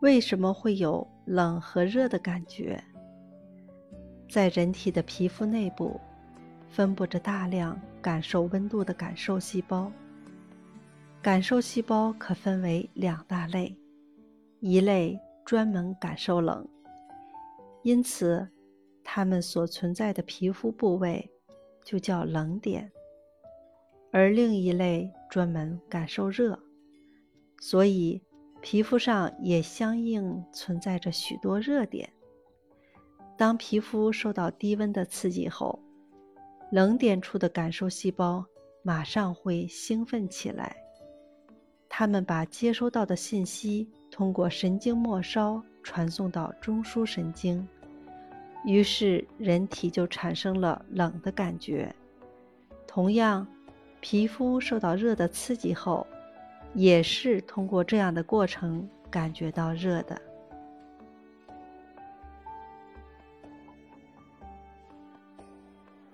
为什么会有冷和热的感觉？在人体的皮肤内部，分布着大量感受温度的感受细胞。感受细胞可分为两大类，一类专门感受冷，因此它们所存在的皮肤部位就叫冷点；而另一类专门感受热，所以皮肤上也相应存在着许多热点。当皮肤受到低温的刺激后，冷点处的感受细胞马上会兴奋起来。它们把接收到的信息通过神经末梢传送到中枢神经，于是人体就产生了冷的感觉。同样，皮肤受到热的刺激后，也是通过这样的过程感觉到热的。